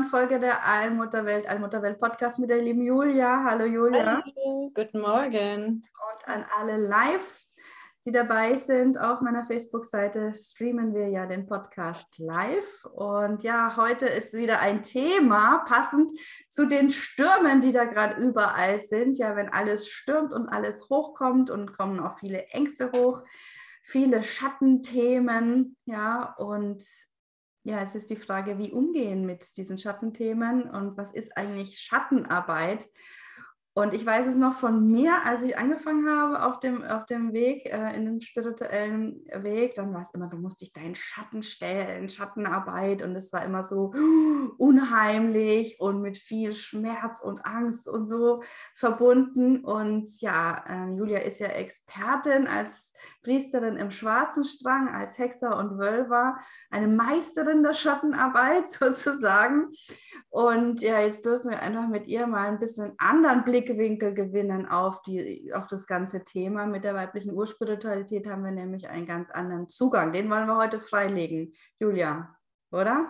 Neuen Folge der Allmutterwelt, Allmutterwelt Podcast mit der lieben Julia. Hallo Julia. Hallo, guten Morgen. Und an alle live, die dabei sind, auf meiner Facebook-Seite streamen wir ja den Podcast live. Und ja, heute ist wieder ein Thema, passend zu den Stürmen, die da gerade überall sind. Ja, wenn alles stürmt und alles hochkommt und kommen auch viele Ängste hoch, viele Schattenthemen. Ja, und ja, es ist die Frage, wie umgehen mit diesen Schattenthemen und was ist eigentlich Schattenarbeit? Und ich weiß es noch von mir, als ich angefangen habe auf dem, auf dem Weg, äh, in dem spirituellen Weg, dann war es immer, du musst dich deinen Schatten stellen, Schattenarbeit. Und es war immer so unheimlich und mit viel Schmerz und Angst und so verbunden. Und ja, äh, Julia ist ja Expertin als Priesterin im schwarzen Strang, als Hexer und Wölver, eine Meisterin der Schattenarbeit sozusagen. Und ja, jetzt dürfen wir einfach mit ihr mal ein bisschen anderen Blickwinkel gewinnen auf, die, auf das ganze Thema. Mit der weiblichen Urspiritualität haben wir nämlich einen ganz anderen Zugang. Den wollen wir heute freilegen, Julia, oder?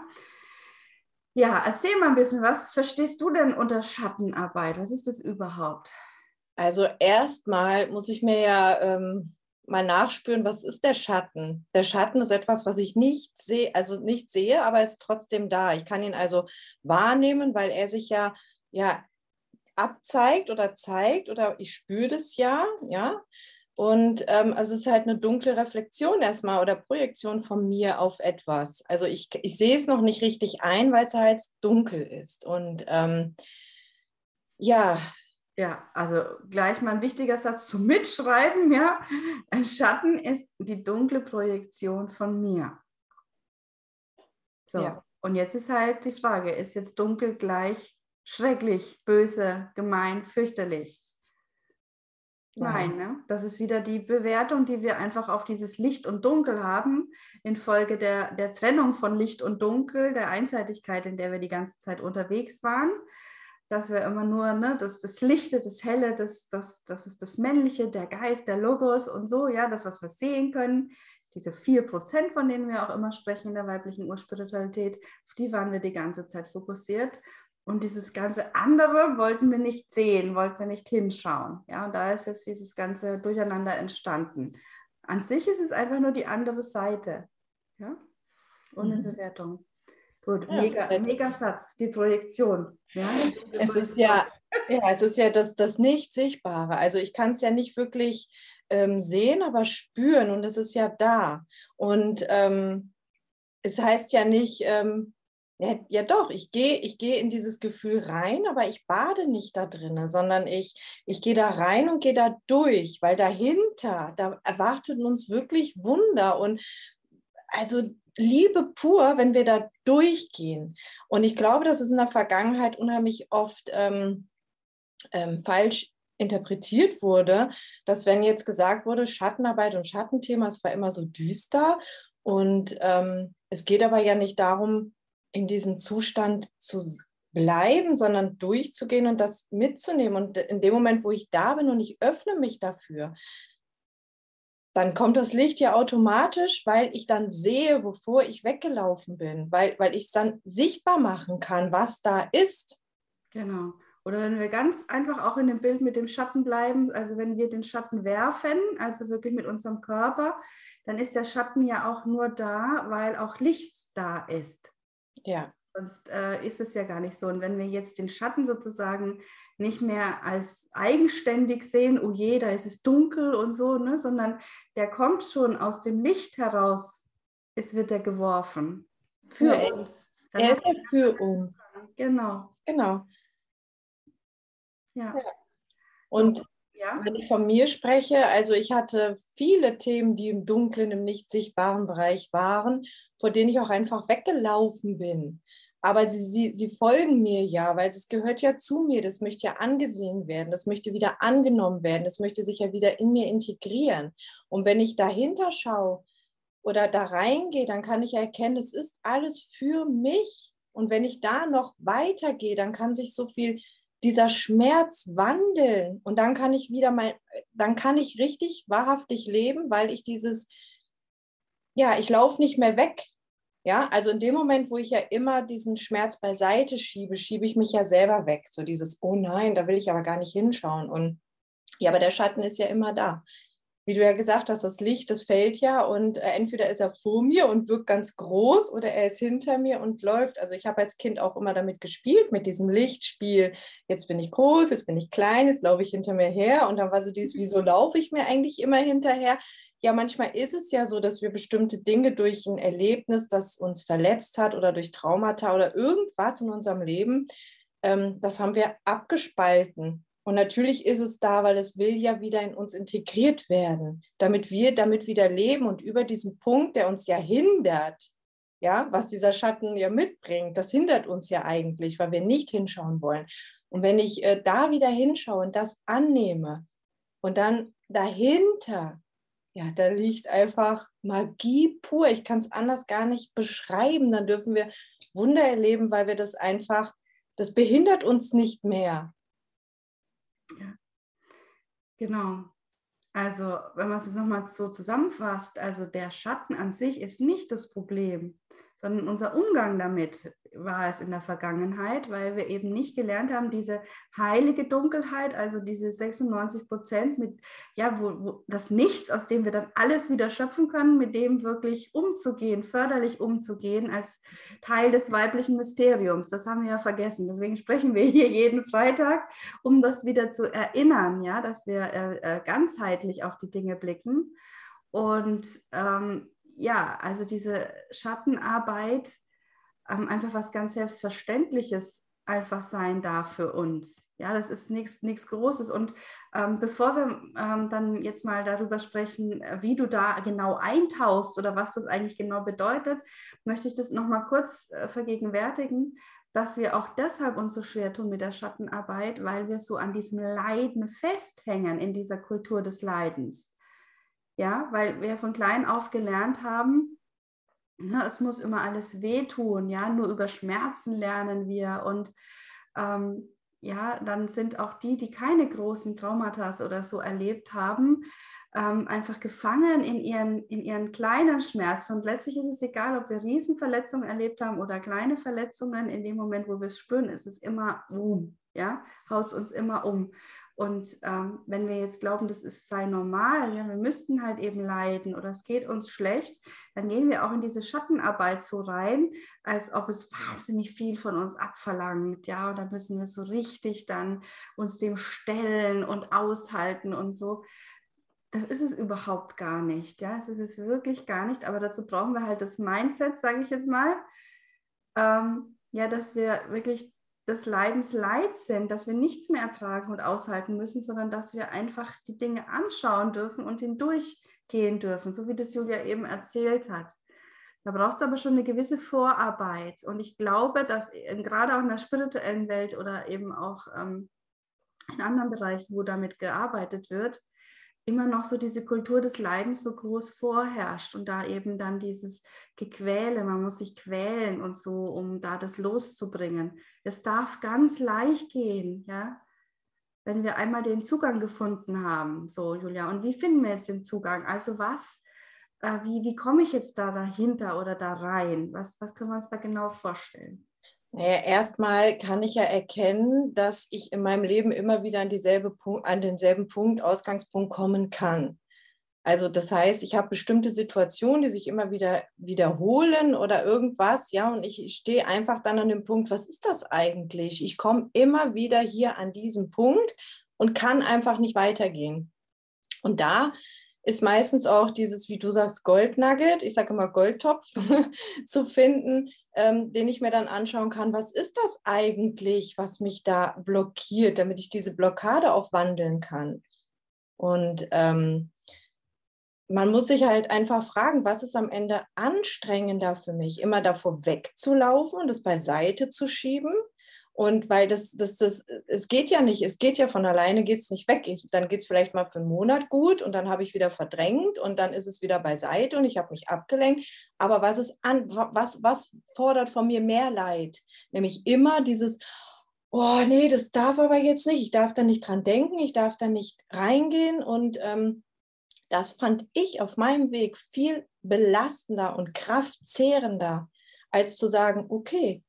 Ja, erzähl mal ein bisschen, was verstehst du denn unter Schattenarbeit? Was ist das überhaupt? Also erstmal muss ich mir ja ähm, mal nachspüren, was ist der Schatten? Der Schatten ist etwas, was ich nicht sehe, also nicht sehe, aber ist trotzdem da. Ich kann ihn also wahrnehmen, weil er sich ja, ja abzeigt oder zeigt oder ich spüre das ja, ja. Und ähm, also es ist halt eine dunkle Reflexion erstmal oder Projektion von mir auf etwas. Also ich, ich sehe es noch nicht richtig ein, weil es halt dunkel ist. Und ähm, ja, ja, also gleich mal ein wichtiger Satz zum Mitschreiben, ja. Ein Schatten ist die dunkle Projektion von mir. So, ja. und jetzt ist halt die Frage, ist jetzt dunkel gleich schrecklich, böse, gemein, fürchterlich? Nein, ne? das ist wieder die Bewertung, die wir einfach auf dieses Licht und Dunkel haben, infolge der, der Trennung von Licht und Dunkel, der Einseitigkeit, in der wir die ganze Zeit unterwegs waren dass wir immer nur, ne, das, das Lichte, das Helle, das, das, das ist das Männliche, der Geist, der Logos und so, ja, das, was wir sehen können, diese 4%, von denen wir auch immer sprechen in der weiblichen Urspiritualität, auf die waren wir die ganze Zeit fokussiert. Und dieses ganze andere wollten wir nicht sehen, wollten wir nicht hinschauen. Ja, und da ist jetzt dieses ganze Durcheinander entstanden. An sich ist es einfach nur die andere Seite. Ja, ohne mhm. Bewertung. Gut, ja, mega, mega Satz, die Projektion. Ja, es ist ja, ja, es ist ja das, das Nicht-Sichtbare. Also ich kann es ja nicht wirklich ähm, sehen, aber spüren und es ist ja da. Und ähm, es heißt ja nicht, ähm, ja, ja, doch, ich gehe ich geh in dieses Gefühl rein, aber ich bade nicht da drin, sondern ich, ich gehe da rein und gehe da durch, weil dahinter, da erwartet uns wirklich Wunder und also Liebe pur, wenn wir da durchgehen. Und ich glaube, dass es in der Vergangenheit unheimlich oft ähm, ähm, falsch interpretiert wurde, dass wenn jetzt gesagt wurde, Schattenarbeit und Schattenthema, es war immer so düster. Und ähm, es geht aber ja nicht darum, in diesem Zustand zu bleiben, sondern durchzugehen und das mitzunehmen. Und in dem Moment, wo ich da bin und ich öffne mich dafür, dann kommt das Licht ja automatisch, weil ich dann sehe, wovor ich weggelaufen bin, weil, weil ich es dann sichtbar machen kann, was da ist. Genau. Oder wenn wir ganz einfach auch in dem Bild mit dem Schatten bleiben, also wenn wir den Schatten werfen, also wirklich mit unserem Körper, dann ist der Schatten ja auch nur da, weil auch Licht da ist. Ja. Sonst äh, ist es ja gar nicht so. Und wenn wir jetzt den Schatten sozusagen nicht mehr als eigenständig sehen, oh je, da ist es dunkel und so, ne, sondern der kommt schon aus dem Licht heraus, es wird er geworfen. Für ja. uns. Dann er ist ja für uns. Genau. Genau. Ja. ja. Und so, ja. wenn ich von mir spreche, also ich hatte viele Themen, die im dunklen, im nicht sichtbaren Bereich waren, vor denen ich auch einfach weggelaufen bin. Aber sie, sie, sie folgen mir ja, weil es gehört ja zu mir, das möchte ja angesehen werden, das möchte wieder angenommen werden, das möchte sich ja wieder in mir integrieren. Und wenn ich dahinter schaue oder da reingehe, dann kann ich erkennen, es ist alles für mich. Und wenn ich da noch weitergehe, dann kann sich so viel dieser Schmerz wandeln und dann kann ich wieder mal, dann kann ich richtig wahrhaftig leben, weil ich dieses, ja, ich laufe nicht mehr weg. Ja, also in dem Moment, wo ich ja immer diesen Schmerz beiseite schiebe, schiebe ich mich ja selber weg. So dieses, oh nein, da will ich aber gar nicht hinschauen. Und ja, aber der Schatten ist ja immer da wie du ja gesagt hast, das Licht, das fällt ja und äh, entweder ist er vor mir und wirkt ganz groß oder er ist hinter mir und läuft. Also ich habe als Kind auch immer damit gespielt, mit diesem Lichtspiel. Jetzt bin ich groß, jetzt bin ich klein, jetzt laufe ich hinter mir her und dann war so dieses, wieso laufe ich mir eigentlich immer hinterher? Ja, manchmal ist es ja so, dass wir bestimmte Dinge durch ein Erlebnis, das uns verletzt hat oder durch Traumata oder irgendwas in unserem Leben, ähm, das haben wir abgespalten und natürlich ist es da, weil es will ja wieder in uns integriert werden, damit wir damit wieder leben und über diesen Punkt, der uns ja hindert, ja, was dieser Schatten ja mitbringt, das hindert uns ja eigentlich, weil wir nicht hinschauen wollen. Und wenn ich äh, da wieder hinschaue und das annehme und dann dahinter, ja, da liegt einfach Magie pur. Ich kann es anders gar nicht beschreiben. Dann dürfen wir Wunder erleben, weil wir das einfach, das behindert uns nicht mehr. Ja. Genau. Also, wenn man es jetzt nochmal so zusammenfasst, also der Schatten an sich ist nicht das Problem, sondern unser Umgang damit war es in der Vergangenheit, weil wir eben nicht gelernt haben, diese heilige Dunkelheit, also diese 96 Prozent mit, ja, wo, wo das Nichts, aus dem wir dann alles wieder schöpfen können, mit dem wirklich umzugehen, förderlich umzugehen als Teil des weiblichen Mysteriums. Das haben wir ja vergessen. Deswegen sprechen wir hier jeden Freitag, um das wieder zu erinnern, ja, dass wir äh, äh ganzheitlich auf die Dinge blicken. Und ähm, ja, also diese Schattenarbeit ähm, einfach was ganz Selbstverständliches einfach sein darf für uns. Ja, das ist nichts Großes. Und ähm, bevor wir ähm, dann jetzt mal darüber sprechen, wie du da genau eintauchst oder was das eigentlich genau bedeutet, möchte ich das nochmal kurz äh, vergegenwärtigen, dass wir auch deshalb uns so schwer tun mit der Schattenarbeit, weil wir so an diesem Leiden festhängen in dieser Kultur des Leidens. Ja, weil wir von klein auf gelernt haben, na, es muss immer alles wehtun, ja, nur über Schmerzen lernen wir und ähm, ja, dann sind auch die, die keine großen Traumata oder so erlebt haben, ähm, einfach gefangen in ihren, in ihren kleinen Schmerzen. Und letztlich ist es egal, ob wir Riesenverletzungen erlebt haben oder kleine Verletzungen. In dem Moment, wo wir es spüren, ist es immer um, ja, haut es uns immer um. Und ähm, wenn wir jetzt glauben, das ist sei normal, ja, wir müssten halt eben leiden oder es geht uns schlecht, dann gehen wir auch in diese Schattenarbeit so rein, als ob es wahnsinnig viel von uns abverlangt, ja, und dann müssen wir so richtig dann uns dem stellen und aushalten und so. Das ist es überhaupt gar nicht, ja, es ist es wirklich gar nicht, aber dazu brauchen wir halt das Mindset, sage ich jetzt mal, ähm, ja, dass wir wirklich des Leidens leid sind, dass wir nichts mehr ertragen und aushalten müssen, sondern dass wir einfach die Dinge anschauen dürfen und hindurchgehen dürfen, so wie das Julia eben erzählt hat. Da braucht es aber schon eine gewisse Vorarbeit. Und ich glaube, dass gerade auch in der spirituellen Welt oder eben auch ähm, in anderen Bereichen, wo damit gearbeitet wird, immer noch so diese Kultur des Leidens so groß vorherrscht und da eben dann dieses Gequäle, man muss sich quälen und so, um da das loszubringen. Es darf ganz leicht gehen, ja, wenn wir einmal den Zugang gefunden haben. So, Julia, und wie finden wir jetzt den Zugang? Also was, äh, wie, wie komme ich jetzt da dahinter oder da rein? Was, was können wir uns da genau vorstellen? Naja, erstmal kann ich ja erkennen, dass ich in meinem Leben immer wieder an, dieselbe Punkt, an denselben Punkt, Ausgangspunkt kommen kann. Also das heißt, ich habe bestimmte Situationen, die sich immer wieder wiederholen oder irgendwas, ja, und ich stehe einfach dann an dem Punkt, was ist das eigentlich? Ich komme immer wieder hier an diesen Punkt und kann einfach nicht weitergehen. Und da ist meistens auch dieses, wie du sagst, Goldnugget, ich sage immer Goldtopf, zu finden, ähm, den ich mir dann anschauen kann, was ist das eigentlich, was mich da blockiert, damit ich diese Blockade auch wandeln kann. Und ähm, man muss sich halt einfach fragen, was ist am Ende anstrengender für mich, immer davor wegzulaufen und das beiseite zu schieben. Und weil das, das, das, es geht ja nicht, es geht ja von alleine, geht es nicht weg. Ich, dann geht es vielleicht mal für einen Monat gut und dann habe ich wieder verdrängt und dann ist es wieder beiseite und ich habe mich abgelenkt. Aber was ist an, was, was fordert von mir mehr Leid? Nämlich immer dieses, oh nee, das darf aber jetzt nicht. Ich darf da nicht dran denken, ich darf da nicht reingehen und ähm, das fand ich auf meinem Weg viel belastender und kraftzehrender, als zu sagen, okay,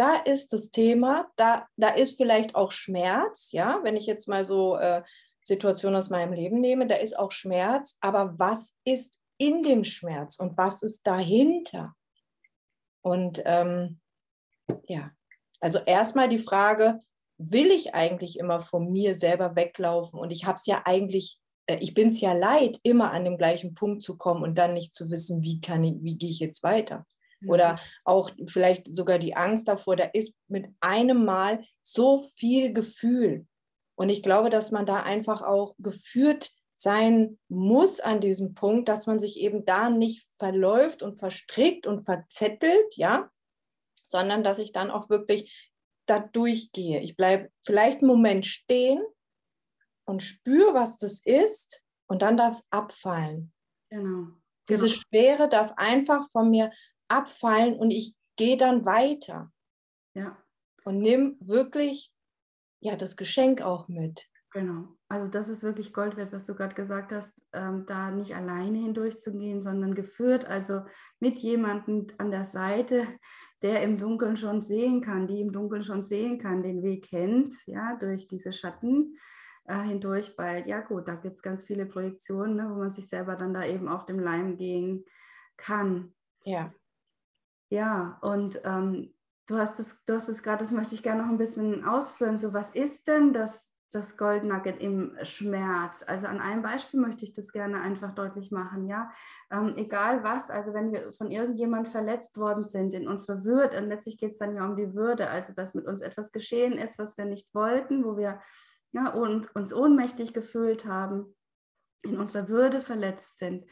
da ist das Thema, da, da ist vielleicht auch Schmerz, ja, wenn ich jetzt mal so äh, Situationen aus meinem Leben nehme, da ist auch Schmerz, aber was ist in dem Schmerz und was ist dahinter? Und ähm, ja, also erstmal die Frage, will ich eigentlich immer von mir selber weglaufen? Und ich habe es ja eigentlich äh, ich bin es ja leid, immer an dem gleichen Punkt zu kommen und dann nicht zu wissen, wie kann ich, wie gehe ich jetzt weiter. Oder auch vielleicht sogar die Angst davor, da ist mit einem Mal so viel Gefühl. Und ich glaube, dass man da einfach auch geführt sein muss an diesem Punkt, dass man sich eben da nicht verläuft und verstrickt und verzettelt, ja, sondern dass ich dann auch wirklich da durchgehe. Ich bleibe vielleicht einen Moment stehen und spüre, was das ist und dann darf es abfallen. Genau. Diese genau. Schwere darf einfach von mir abfallen und ich gehe dann weiter. Ja. Und nimm wirklich ja das Geschenk auch mit. Genau. Also das ist wirklich Gold wert, was du gerade gesagt hast, ähm, da nicht alleine hindurchzugehen, sondern geführt, also mit jemandem an der Seite, der im Dunkeln schon sehen kann, die im Dunkeln schon sehen kann, den Weg kennt, ja, durch diese Schatten äh, hindurch, weil ja gut, da gibt es ganz viele Projektionen, ne, wo man sich selber dann da eben auf dem Leim gehen kann. Ja. Ja, und ähm, du hast es, du hast es gerade, das möchte ich gerne noch ein bisschen ausführen. So, was ist denn das, das Gold Nugget im Schmerz? Also an einem Beispiel möchte ich das gerne einfach deutlich machen, ja. Ähm, egal was, also wenn wir von irgendjemand verletzt worden sind in unserer Würde, und letztlich geht es dann ja um die Würde, also dass mit uns etwas geschehen ist, was wir nicht wollten, wo wir ja, und uns ohnmächtig gefühlt haben, in unserer Würde verletzt sind,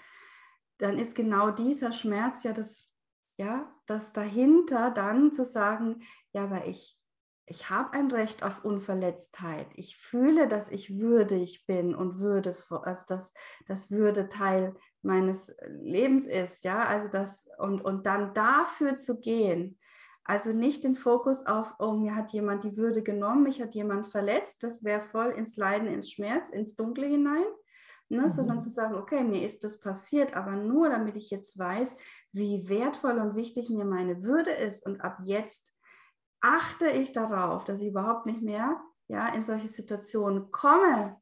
dann ist genau dieser Schmerz ja das, ja, das dahinter dann zu sagen, ja, aber ich, ich habe ein Recht auf Unverletztheit. Ich fühle, dass ich würdig bin und würde, also dass das Würde Teil meines Lebens ist, ja, also das und, und dann dafür zu gehen, also nicht den Fokus auf, oh, mir hat jemand die Würde genommen, mich hat jemand verletzt, das wäre voll ins Leiden, ins Schmerz, ins Dunkle hinein, ne? Mhm. sondern zu sagen, okay, mir ist das passiert, aber nur damit ich jetzt weiß, wie wertvoll und wichtig mir meine Würde ist und ab jetzt achte ich darauf, dass ich überhaupt nicht mehr ja, in solche Situationen komme,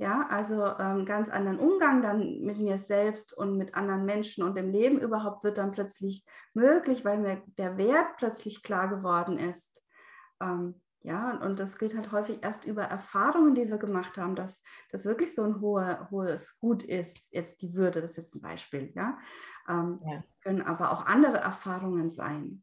ja, also ähm, ganz anderen Umgang dann mit mir selbst und mit anderen Menschen und im Leben überhaupt wird dann plötzlich möglich, weil mir der Wert plötzlich klar geworden ist. Ähm, ja, und, und das geht halt häufig erst über Erfahrungen, die wir gemacht haben, dass das wirklich so ein hohe, hohes Gut ist. Jetzt die Würde, das ist jetzt ein Beispiel, ja. Ähm, ja. Können aber auch andere Erfahrungen sein.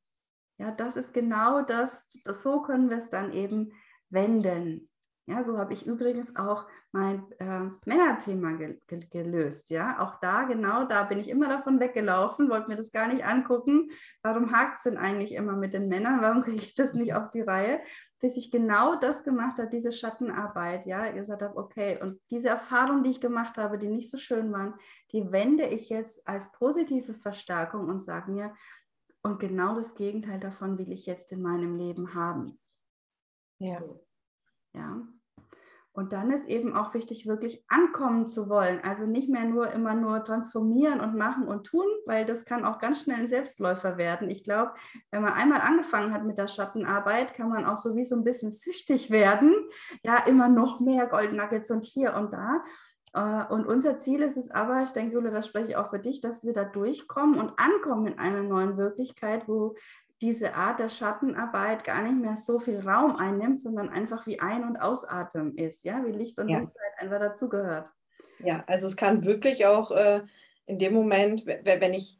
Ja, das ist genau das, das so können wir es dann eben wenden. Ja, so habe ich übrigens auch mein äh, Männerthema ge ge gelöst. Ja, auch da genau, da bin ich immer davon weggelaufen, wollte mir das gar nicht angucken. Warum hakt es denn eigentlich immer mit den Männern? Warum kriege ich das nicht auf die Reihe? Bis ich genau das gemacht habe, diese Schattenarbeit. Ja, ihr gesagt habt, okay, und diese Erfahrungen, die ich gemacht habe, die nicht so schön waren, die wende ich jetzt als positive Verstärkung und sage mir, und genau das Gegenteil davon will ich jetzt in meinem Leben haben. Ja. Ja. Und dann ist eben auch wichtig, wirklich ankommen zu wollen. Also nicht mehr nur immer nur transformieren und machen und tun, weil das kann auch ganz schnell ein Selbstläufer werden. Ich glaube, wenn man einmal angefangen hat mit der Schattenarbeit, kann man auch so wie so ein bisschen süchtig werden. Ja, immer noch mehr Goldnuggets und hier und da. Äh, und unser Ziel ist es aber, ich denke, Jule, das spreche ich auch für dich, dass wir da durchkommen und ankommen in einer neuen Wirklichkeit, wo diese Art der Schattenarbeit gar nicht mehr so viel Raum einnimmt, sondern einfach wie Ein- und Ausatmen ist, ja, wie Licht und ja. Dunkelheit einfach dazugehört. Ja, also es kann wirklich auch äh, in dem Moment, wenn ich,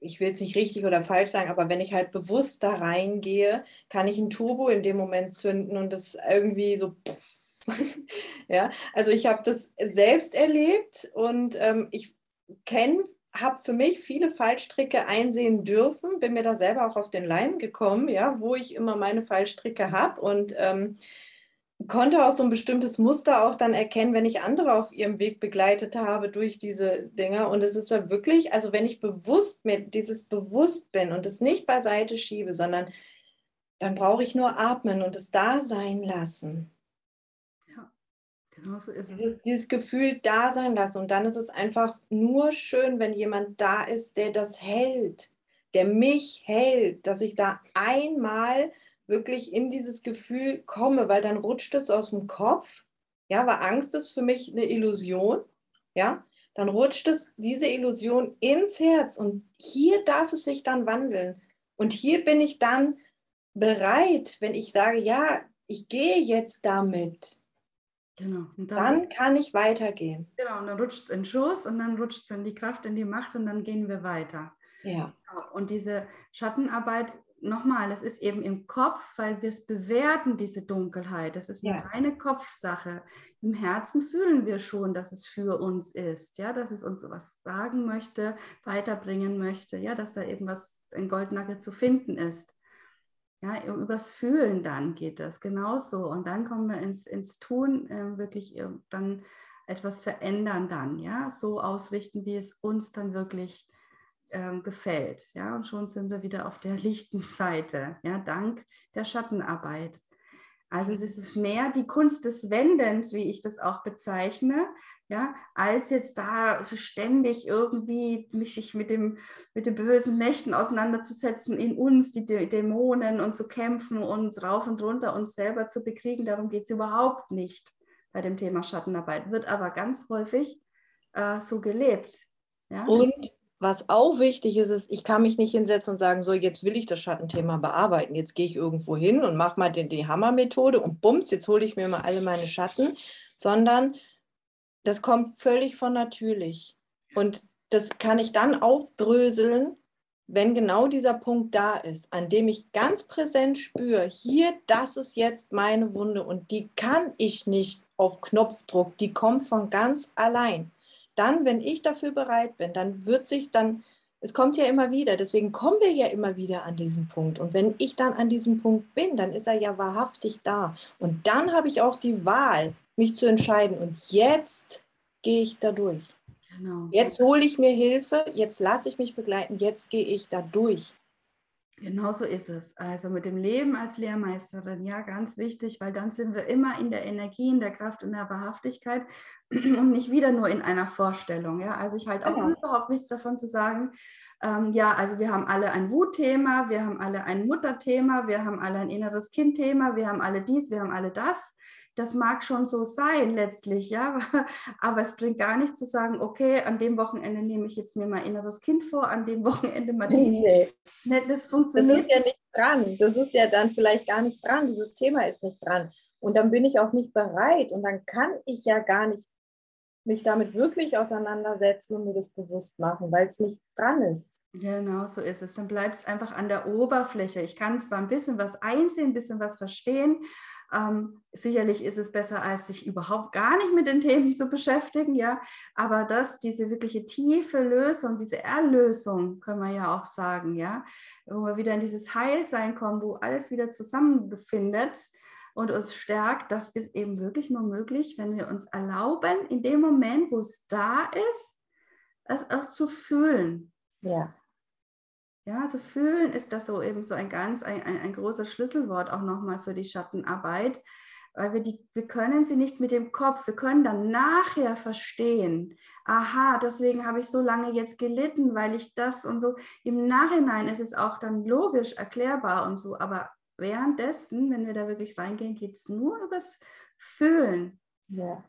ich will jetzt nicht richtig oder falsch sagen, aber wenn ich halt bewusst da reingehe, kann ich ein Turbo in dem Moment zünden und das irgendwie so pff, ja, also ich habe das selbst erlebt und ähm, ich kenne, habe für mich viele Fallstricke einsehen dürfen, bin mir da selber auch auf den Leim gekommen, ja, wo ich immer meine Fallstricke habe und ähm, konnte auch so ein bestimmtes Muster auch dann erkennen, wenn ich andere auf ihrem Weg begleitet habe durch diese Dinge. Und es ist ja wirklich, also wenn ich bewusst mir dieses bewusst bin und es nicht beiseite schiebe, sondern dann brauche ich nur atmen und es da sein lassen. Genau so ist es. Dieses, dieses Gefühl da sein lassen. Und dann ist es einfach nur schön, wenn jemand da ist, der das hält, der mich hält, dass ich da einmal wirklich in dieses Gefühl komme, weil dann rutscht es aus dem Kopf. Ja, weil Angst ist für mich eine Illusion. Ja, dann rutscht es diese Illusion ins Herz und hier darf es sich dann wandeln. Und hier bin ich dann bereit, wenn ich sage, ja, ich gehe jetzt damit. Genau. Dann, dann, kann ich weitergehen. Genau, und dann rutscht es in den Schoß und dann rutscht es in die Kraft, in die Macht und dann gehen wir weiter. Ja. Genau. Und diese Schattenarbeit nochmal, es ist eben im Kopf, weil wir es bewerten, diese Dunkelheit. Das ist eine ja. reine Kopfsache. Im Herzen fühlen wir schon, dass es für uns ist, ja, dass es uns was sagen möchte, weiterbringen möchte, ja, dass da eben was, ein Goldnagel zu finden ist. Ja, übers Fühlen dann geht das genauso. Und dann kommen wir ins, ins Tun, äh, wirklich dann etwas verändern dann, ja, so ausrichten, wie es uns dann wirklich ähm, gefällt. Ja, und schon sind wir wieder auf der lichten Seite, ja, dank der Schattenarbeit. Also es ist mehr die Kunst des Wendens, wie ich das auch bezeichne, ja, als jetzt da so ständig irgendwie mich mit, dem, mit den bösen Mächten auseinanderzusetzen, in uns, die Dämonen und zu kämpfen und rauf und runter uns selber zu bekriegen. Darum geht es überhaupt nicht bei dem Thema Schattenarbeit. Wird aber ganz häufig äh, so gelebt. Ja? Und was auch wichtig ist, ist, ich kann mich nicht hinsetzen und sagen, so, jetzt will ich das Schattenthema bearbeiten. Jetzt gehe ich irgendwo hin und mache mal die, die Hammermethode und bums, jetzt hole ich mir mal alle meine Schatten, sondern das kommt völlig von natürlich. Und das kann ich dann aufdröseln, wenn genau dieser Punkt da ist, an dem ich ganz präsent spüre, hier, das ist jetzt meine Wunde und die kann ich nicht auf Knopfdruck, die kommt von ganz allein dann, wenn ich dafür bereit bin, dann wird sich dann, es kommt ja immer wieder, deswegen kommen wir ja immer wieder an diesen Punkt. Und wenn ich dann an diesem Punkt bin, dann ist er ja wahrhaftig da. Und dann habe ich auch die Wahl, mich zu entscheiden. Und jetzt gehe ich da durch. Genau. Jetzt hole ich mir Hilfe, jetzt lasse ich mich begleiten, jetzt gehe ich da durch. Genau so ist es. Also mit dem Leben als Lehrmeisterin, ja, ganz wichtig, weil dann sind wir immer in der Energie, in der Kraft, in der Wahrhaftigkeit und nicht wieder nur in einer Vorstellung. Ja, also ich halte auch genau. überhaupt nichts davon zu sagen, ähm, ja, also wir haben alle ein Wutthema, wir haben alle ein Mutterthema, wir haben alle ein inneres Kindthema, wir haben alle dies, wir haben alle das das mag schon so sein letztlich, ja, aber es bringt gar nichts zu sagen, okay, an dem Wochenende nehme ich jetzt mir mein inneres Kind vor, an dem Wochenende mal. Nee. nee. Das funktioniert. Das ist ja nicht dran. Das ist ja dann vielleicht gar nicht dran. Dieses Thema ist nicht dran. Und dann bin ich auch nicht bereit und dann kann ich ja gar nicht mich damit wirklich auseinandersetzen und mir das bewusst machen, weil es nicht dran ist. Genau so ist es. Dann bleibt es einfach an der Oberfläche. Ich kann zwar ein bisschen was einsehen, ein bisschen was verstehen, ähm, sicherlich ist es besser, als sich überhaupt gar nicht mit den Themen zu beschäftigen, ja. Aber das, diese wirkliche tiefe Lösung, diese Erlösung, können wir ja auch sagen, ja, wo wir wieder in dieses Heilsein kommen, wo alles wieder zusammenfindet und uns stärkt, das ist eben wirklich nur möglich, wenn wir uns erlauben, in dem Moment, wo es da ist, es auch zu fühlen. Ja. Ja, also fühlen ist das so eben so ein ganz, ein, ein, ein großes Schlüsselwort auch nochmal für die Schattenarbeit, weil wir die, wir können sie nicht mit dem Kopf, wir können dann nachher verstehen, aha, deswegen habe ich so lange jetzt gelitten, weil ich das und so, im Nachhinein ist es auch dann logisch erklärbar und so, aber währenddessen, wenn wir da wirklich reingehen, geht es nur übers Fühlen. Ja.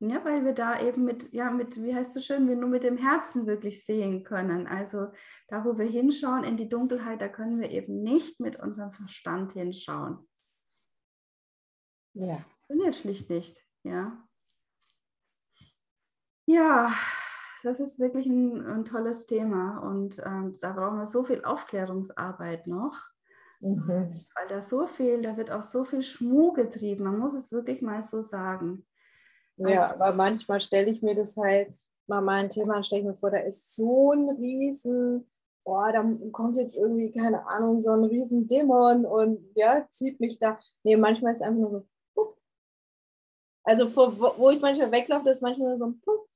Ja, weil wir da eben mit, ja, mit, wie heißt es schön, wir nur mit dem Herzen wirklich sehen können. Also da, wo wir hinschauen in die Dunkelheit, da können wir eben nicht mit unserem Verstand hinschauen. Ja. Funktioniert schlicht nicht, ja. Ja, das ist wirklich ein, ein tolles Thema und ähm, da brauchen wir so viel Aufklärungsarbeit noch. Mhm. Weil da so viel, da wird auch so viel Schmuh getrieben. Man muss es wirklich mal so sagen. Ja, also, aber manchmal stelle ich mir das halt, mal mein Thema, stelle ich mir vor, da ist so ein riesen, boah, da kommt jetzt irgendwie, keine Ahnung, so ein riesen Dämon und ja, zieht mich da. Nee, manchmal ist es einfach nur so, pup. Also vor, wo ich manchmal weglaufe, das ist manchmal nur so ein Pup.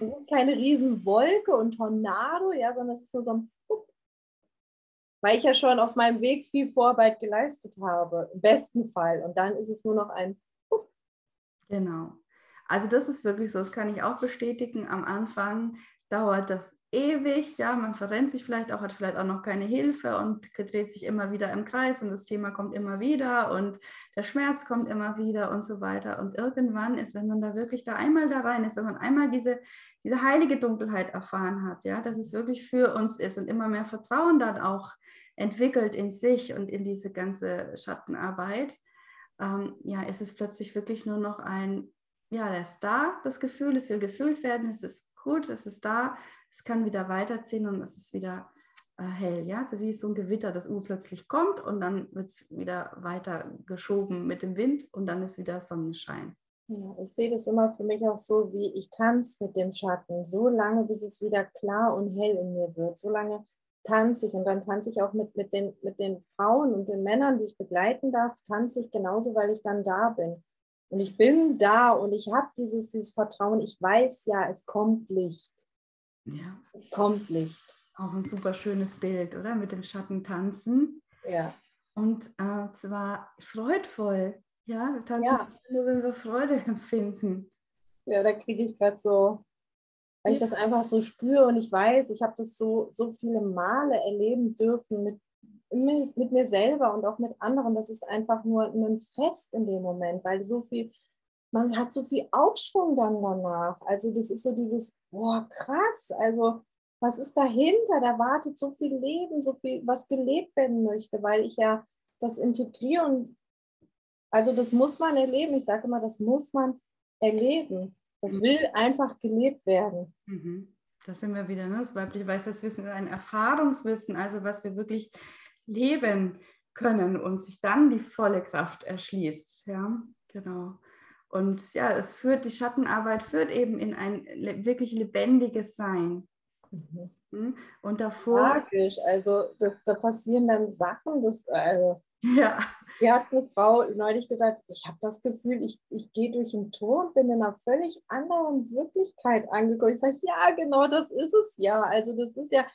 Das ist keine riesen Wolke und Tornado, ja, sondern es ist nur so ein Pup weil ich ja schon auf meinem Weg viel Vorarbeit geleistet habe, im besten Fall. Und dann ist es nur noch ein. Genau. Also das ist wirklich so, das kann ich auch bestätigen. Am Anfang dauert das ewig, ja, man verrennt sich vielleicht auch, hat vielleicht auch noch keine Hilfe und dreht sich immer wieder im Kreis und das Thema kommt immer wieder und der Schmerz kommt immer wieder und so weiter. Und irgendwann ist, wenn man da wirklich da einmal da rein ist, wenn man einmal diese, diese heilige Dunkelheit erfahren hat, ja, dass es wirklich für uns ist und immer mehr Vertrauen dann auch entwickelt in sich und in diese ganze Schattenarbeit, ähm, ja, ist es plötzlich wirklich nur noch ein, ja, das ist da, das Gefühl, es will gefühlt werden, es ist gut, es ist da, es kann wieder weiterziehen und es ist wieder äh, hell, ja, so wie so ein Gewitter, das urplötzlich kommt und dann wird es wieder weiter geschoben mit dem Wind und dann ist wieder Sonnenschein. Ja, ich sehe das immer für mich auch so, wie ich tanze mit dem Schatten, so lange, bis es wieder klar und hell in mir wird, so lange, tanze ich und dann tanze ich auch mit, mit, den, mit den Frauen und den Männern, die ich begleiten darf, tanze ich genauso, weil ich dann da bin. Und ich bin da und ich habe dieses, dieses Vertrauen, ich weiß ja, es kommt Licht. Ja. Es kommt Licht. Auch ein super schönes Bild, oder? Mit dem Schatten tanzen. Ja. Und äh, zwar freudvoll. Ja, wir tanzen ja. nur, wenn wir Freude empfinden. Ja, da kriege ich gerade so weil ich das einfach so spüre und ich weiß, ich habe das so, so viele Male erleben dürfen mit, mit, mir selber und auch mit anderen. Das ist einfach nur ein Fest in dem Moment, weil so viel, man hat so viel Aufschwung dann danach. Also das ist so dieses, boah, krass, also was ist dahinter? Da wartet so viel Leben, so viel, was gelebt werden möchte, weil ich ja das integrieren, also das muss man erleben. Ich sage immer, das muss man erleben. Das mhm. will einfach gelebt werden. Mhm. Da sind wir wieder, ne? das weibliche Weisheitswissen ist ein Erfahrungswissen, also was wir wirklich leben können und sich dann die volle Kraft erschließt. Ja, genau. Und ja, es führt, die Schattenarbeit führt eben in ein wirklich lebendiges Sein. Mhm. Hm? Und davor. Magisch, also das, da passieren dann Sachen, das, also ja. Mir hat eine Frau neulich gesagt, ich habe das Gefühl, ich, ich gehe durch ein Tor und bin in einer völlig anderen Wirklichkeit angekommen. Ich sage, ja, genau, das ist es ja. Also das ist ja,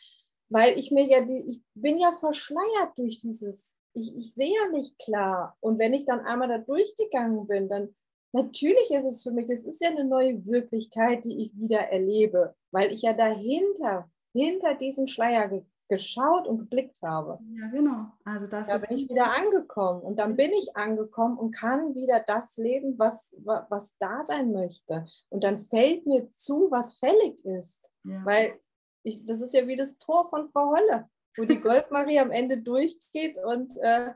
weil ich mir ja, die, ich bin ja verschleiert durch dieses, ich, ich sehe ja nicht klar. Und wenn ich dann einmal da durchgegangen bin, dann natürlich ist es für mich, es ist ja eine neue Wirklichkeit, die ich wieder erlebe, weil ich ja dahinter, hinter diesem Schleier geschaut und geblickt habe. Ja, genau. Also dafür da bin ich wieder angekommen und dann bin ich angekommen und kann wieder das leben, was, was da sein möchte. Und dann fällt mir zu, was fällig ist. Ja. Weil ich, das ist ja wie das Tor von Frau Holle, wo die Goldmarie am Ende durchgeht und äh,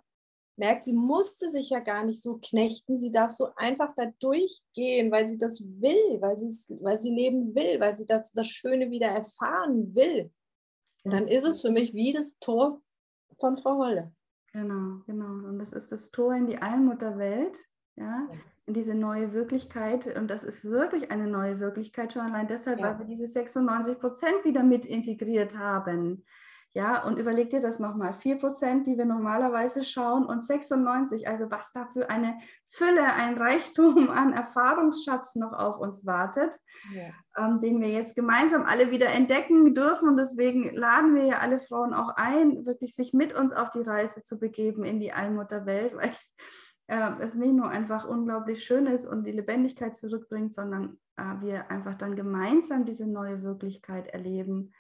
merkt, sie musste sich ja gar nicht so knechten, sie darf so einfach da durchgehen, weil sie das will, weil, weil sie leben will, weil sie das, das Schöne wieder erfahren will. Und dann ist es für mich wie das Tor von Frau Holle. Genau, genau. Und das ist das Tor in die Allmutterwelt, ja, diese neue Wirklichkeit. Und das ist wirklich eine neue Wirklichkeit, schon allein deshalb, ja. weil wir diese 96 Prozent wieder mit integriert haben. Ja, und überleg dir das nochmal. 4%, die wir normalerweise schauen und 96, also was da für eine Fülle, ein Reichtum an Erfahrungsschatz noch auf uns wartet, ja. ähm, den wir jetzt gemeinsam alle wieder entdecken dürfen. Und deswegen laden wir ja alle Frauen auch ein, wirklich sich mit uns auf die Reise zu begeben in die Allmutterwelt, weil ich, äh, es nicht nur einfach unglaublich schön ist und die Lebendigkeit zurückbringt, sondern äh, wir einfach dann gemeinsam diese neue Wirklichkeit erleben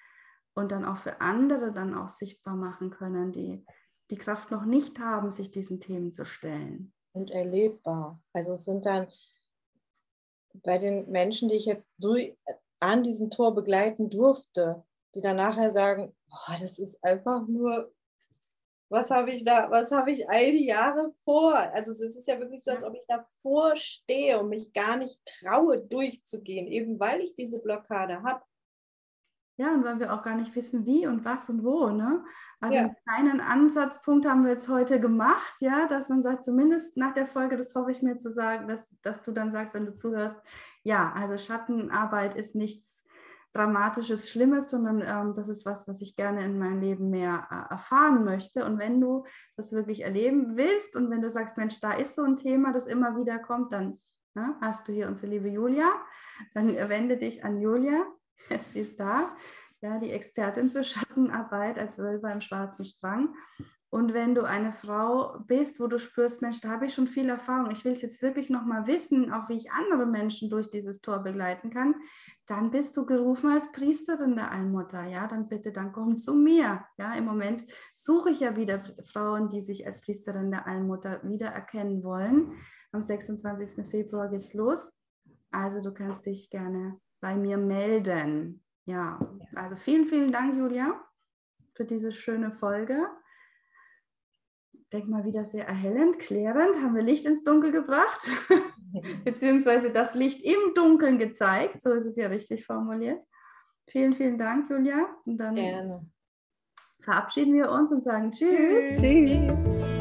und dann auch für andere dann auch sichtbar machen können, die die Kraft noch nicht haben, sich diesen Themen zu stellen. Und erlebbar. Also es sind dann bei den Menschen, die ich jetzt durch, an diesem Tor begleiten durfte, die dann nachher sagen, oh, das ist einfach nur, was habe ich da, was habe ich all die Jahre vor? Also es ist ja wirklich so, als ob ich davor stehe und mich gar nicht traue, durchzugehen, eben weil ich diese Blockade habe. Ja, und weil wir auch gar nicht wissen, wie und was und wo. Ne? Also ja. einen Ansatzpunkt haben wir jetzt heute gemacht, ja, dass man sagt, zumindest nach der Folge, das hoffe ich mir zu sagen, dass, dass du dann sagst, wenn du zuhörst, ja, also Schattenarbeit ist nichts Dramatisches, Schlimmes, sondern ähm, das ist was, was ich gerne in meinem Leben mehr äh, erfahren möchte. Und wenn du das wirklich erleben willst und wenn du sagst, Mensch, da ist so ein Thema, das immer wieder kommt, dann ne, hast du hier unsere liebe Julia. Dann wende dich an Julia sie ist da, ja, die Expertin für Schattenarbeit als Wölber im schwarzen Strang. Und wenn du eine Frau bist, wo du spürst, Mensch, da habe ich schon viel Erfahrung, ich will es jetzt wirklich nochmal wissen, auch wie ich andere Menschen durch dieses Tor begleiten kann, dann bist du gerufen als Priesterin der Allmutter. Ja, dann bitte, dann komm zu mir. Ja, im Moment suche ich ja wieder Frauen, die sich als Priesterin der Allmutter wiedererkennen wollen. Am 26. Februar geht's los. Also du kannst dich gerne bei mir melden. Ja, also vielen, vielen Dank, Julia, für diese schöne Folge. Denke mal wieder sehr erhellend, klärend, haben wir Licht ins Dunkel gebracht, beziehungsweise das Licht im Dunkeln gezeigt, so ist es ja richtig formuliert. Vielen, vielen Dank, Julia. Und dann Gerne. verabschieden wir uns und sagen Tschüss. Tschüss.